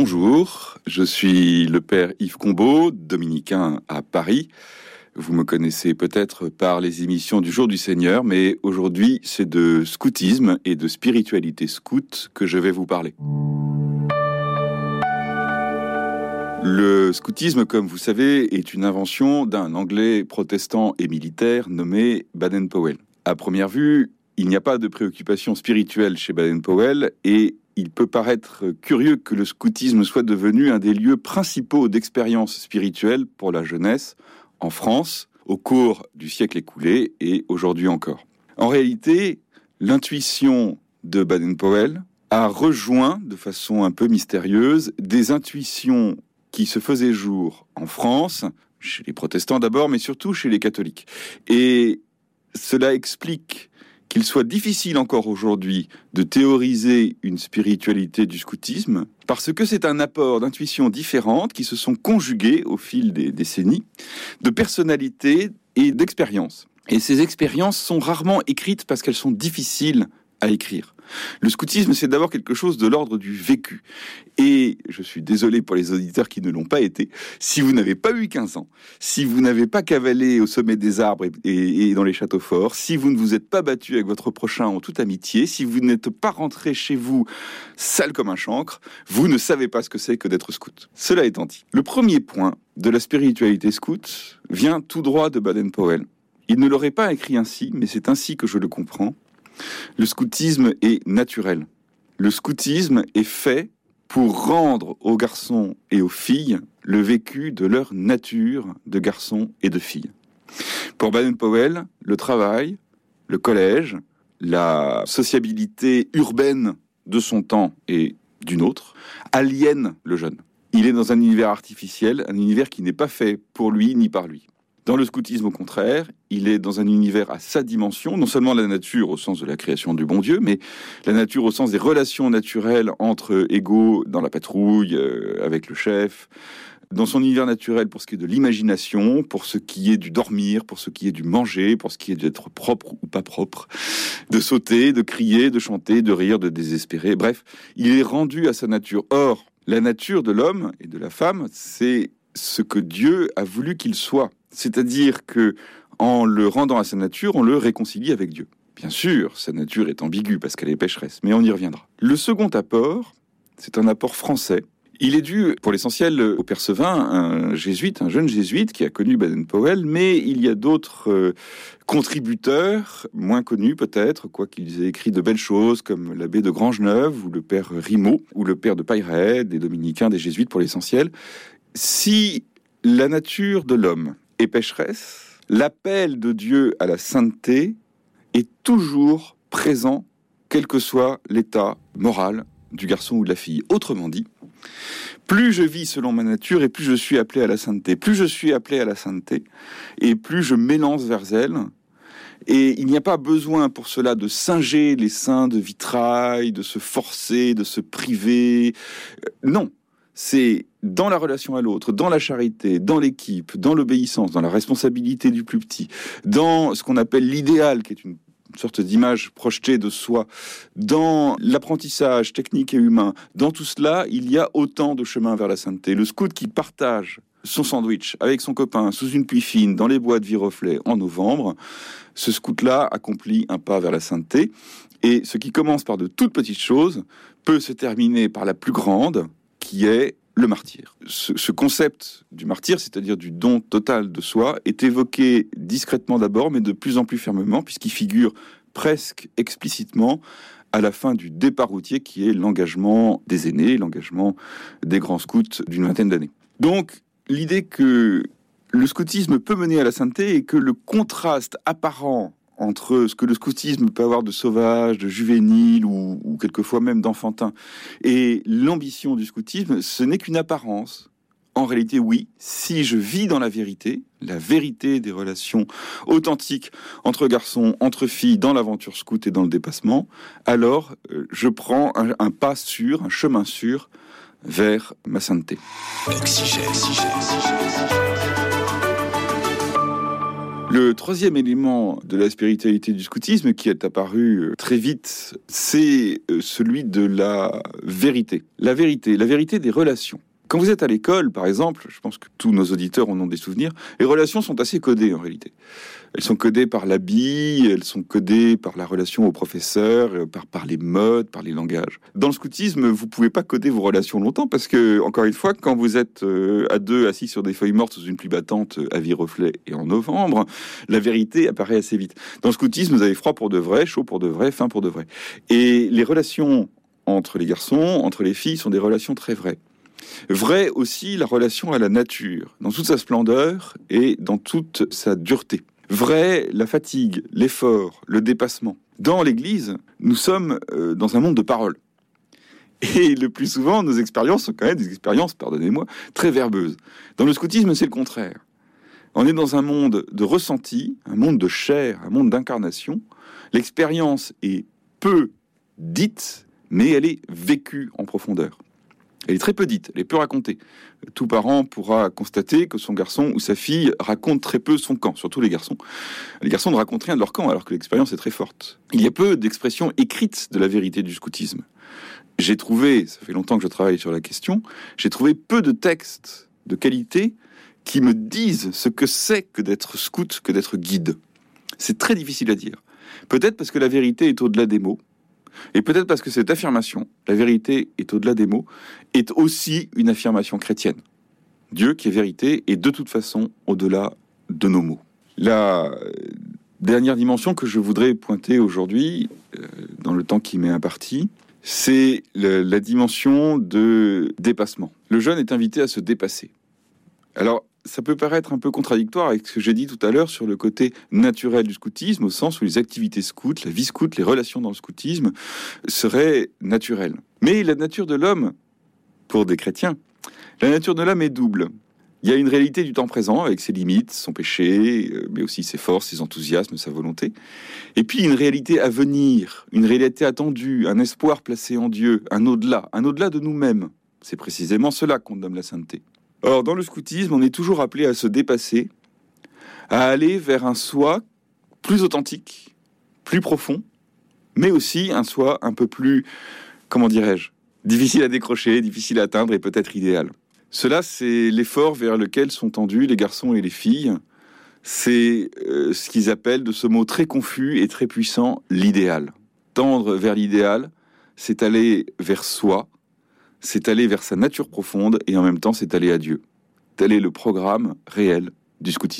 Bonjour, je suis le père Yves Combeau, dominicain à Paris. Vous me connaissez peut-être par les émissions du Jour du Seigneur, mais aujourd'hui c'est de scoutisme et de spiritualité scout que je vais vous parler. Le scoutisme, comme vous savez, est une invention d'un Anglais protestant et militaire nommé Baden-Powell. À première vue, il n'y a pas de préoccupation spirituelle chez Baden-Powell et il peut paraître curieux que le scoutisme soit devenu un des lieux principaux d'expérience spirituelle pour la jeunesse en France au cours du siècle écoulé et aujourd'hui encore. En réalité, l'intuition de Baden-Powell a rejoint de façon un peu mystérieuse des intuitions qui se faisait jour en France, chez les protestants d'abord, mais surtout chez les catholiques. Et cela explique qu'il soit difficile encore aujourd'hui de théoriser une spiritualité du scoutisme, parce que c'est un apport d'intuitions différentes qui se sont conjuguées au fil des décennies, de personnalités et d'expériences. Et ces expériences sont rarement écrites parce qu'elles sont difficiles à écrire. Le scoutisme, c'est d'abord quelque chose de l'ordre du vécu. Et je suis désolé pour les auditeurs qui ne l'ont pas été. Si vous n'avez pas eu 15 ans, si vous n'avez pas cavalé au sommet des arbres et, dans les châteaux forts, si vous ne vous êtes pas battu avec votre prochain en toute amitié, si vous n'êtes pas rentré chez vous sale comme un chancre, vous ne savez pas ce que c'est que d'être scout. Cela étant dit, le premier point de la spiritualité scout vient tout droit de Baden-Powell. Il ne l'aurait pas écrit ainsi, mais c'est ainsi que je le comprends. Le scoutisme est naturel. Le scoutisme est fait pour rendre aux garçons et aux filles le vécu de leur nature de garçons et de filles. Pour Baden-Powell, le travail, le collège, la sociabilité urbaine de son temps et d'une autre aliènent le jeune. Il est dans un univers artificiel, un univers qui n'est pas fait pour lui ni par lui. Dans le scoutisme, au contraire, il est dans un univers à sa dimension, non seulement la nature au sens de la création du bon Dieu, mais la nature au sens des relations naturelles entre égaux dans la patrouille, euh, avec le chef, dans son univers naturel pour ce qui est de l'imagination, pour ce qui est du dormir, pour ce qui est du manger, pour ce qui est d'être propre ou pas propre, de sauter, de crier, de chanter, de rire, de désespérer. Bref, il est rendu à sa nature. Or, la nature de l'homme et de la femme, c'est ce que Dieu a voulu qu'il soit. C'est-à-dire que en le rendant à sa nature, on le réconcilie avec Dieu. Bien sûr, sa nature est ambiguë parce qu'elle est pécheresse, mais on y reviendra. Le second apport, c'est un apport français. Il est dû, pour l'essentiel, au père un jésuite, un jeune jésuite qui a connu Baden-Powell, mais il y a d'autres euh, contributeurs, moins connus peut-être, quoiqu'ils aient écrit de belles choses, comme l'abbé de Grangeneuve, ou le père Rimaud, ou le père de Payret, des dominicains, des jésuites pour l'essentiel. Si la nature de l'homme et pécheresse, l'appel de Dieu à la sainteté est toujours présent, quel que soit l'état moral du garçon ou de la fille. Autrement dit, plus je vis selon ma nature et plus je suis appelé à la sainteté. Plus je suis appelé à la sainteté et plus je m'élance vers elle. Et il n'y a pas besoin pour cela de singer les seins de vitrail, de se forcer, de se priver. Non, c'est dans la relation à l'autre, dans la charité, dans l'équipe, dans l'obéissance, dans la responsabilité du plus petit, dans ce qu'on appelle l'idéal, qui est une sorte d'image projetée de soi, dans l'apprentissage technique et humain, dans tout cela, il y a autant de chemins vers la sainteté. Le scout qui partage son sandwich avec son copain sous une pluie fine dans les bois de Viroflay en novembre, ce scout-là accomplit un pas vers la sainteté. Et ce qui commence par de toutes petites choses peut se terminer par la plus grande, qui est le martyr. Ce, concept du martyr, c'est-à-dire du don total de soi, est évoqué discrètement d'abord, mais de plus en plus fermement, puisqu'il figure presque explicitement à la fin du départ routier, qui est l'engagement des aînés, l'engagement des grands scouts d'une vingtaine d'années. Donc, l'idée que le scoutisme peut mener à la sainteté et que le contraste apparent entre ce que le scoutisme peut avoir de sauvage, de juvénile ou, quelquefois même d'enfantin et l'ambition du scoutisme, ce n'est qu'une apparence. En réalité, oui, si je vis dans la vérité, la vérité des relations authentiques entre garçons, entre filles, dans l'aventure scout et dans le dépassement, alors euh, je prends un, pas sûr, un chemin sûr vers ma sainteté. Le troisième élément de la spiritualité du scoutisme qui est apparu euh, très vite, c'est euh, celui de la vérité. La vérité, la vérité des relations. Quand vous êtes à l'école, par exemple, je pense que tous nos auditeurs en ont des souvenirs, les relations sont assez codées en réalité. Elles sont codées par l'habit, elles sont codées par la relation au professeur, euh, par, les modes, par les langages. Dans le scoutisme, vous pouvez pas coder vos relations longtemps parce que, encore une fois, quand vous êtes euh, à deux assis sur des feuilles mortes sous une pluie battante euh, à vie reflet et en novembre, la vérité apparaît assez vite. Dans le scoutisme, vous avez froid pour de vrai, chaud pour de vrai, faim pour de vrai. Et les relations entre les garçons, entre les filles, sont des relations très vraies. Vrai aussi la relation à la nature, dans toute sa splendeur et dans toute sa dureté. Vrai la fatigue, l'effort, le dépassement. Dans l'Église, nous sommes euh, dans un monde de paroles. Et le plus souvent, nos expériences sont quand même des expériences, pardonnez-moi, très verbeuses. Dans le scoutisme, c'est le contraire. On est dans un monde de ressenti, un monde de chair, un monde d'incarnation. L'expérience est peu dite, mais elle est vécue en profondeur. Elle est très peu dite, elle est peu racontée. Tout parent pourra constater que son garçon ou sa fille raconte très peu son camp, surtout les garçons. Les garçons ne racontent rien de leur camp alors que l'expérience est très forte. Il y a peu d'expressions écrites de la vérité du scoutisme. J'ai trouvé, ça fait longtemps que je travaille sur la question, j'ai trouvé peu de textes de qualité qui me disent ce que c'est que d'être scout, que d'être guide. C'est très difficile à dire. Peut-être parce que la vérité est au-delà des mots, et peut-être parce que cette affirmation, la vérité est au-delà des mots, est aussi une affirmation chrétienne. Dieu qui est vérité est de toute façon au-delà de nos mots. La dernière dimension que je voudrais pointer aujourd'hui, euh, dans le temps qui m'est imparti, c'est la dimension de dépassement. Le jeune est invité à se dépasser. Alors, ça peut paraître un peu contradictoire avec ce que j'ai dit tout à l'heure sur le côté naturel du scoutisme, au sens où les activités scouts, la vie scout, les relations dans le scoutisme seraient naturelles. Mais la nature de l'homme, pour des chrétiens, la nature de l'homme est double. Il y a une réalité du temps présent avec ses limites, son péché, euh, mais aussi ses forces, ses enthousiasmes, sa volonté. Et puis une réalité à venir, une réalité attendue, un espoir placé en Dieu, un au-delà, un au-delà de nous-mêmes. C'est précisément cela qu'on nomme la sainteté. Or, dans le scoutisme, on est toujours appelé à se dépasser, à aller vers un soi plus authentique, plus profond, mais aussi un soi un peu plus, comment dirais-je, difficile à décrocher, difficile à atteindre et peut-être idéal. Cela, c'est l'effort vers lequel sont tendus les garçons et les filles. C'est euh, ce qu'ils appellent de ce mot très confus et très puissant, l'idéal. Tendre vers l'idéal, c'est aller vers soi, c'est aller vers sa nature profonde et en même temps c'est aller à Dieu. Tel est le programme réel du scoutisme.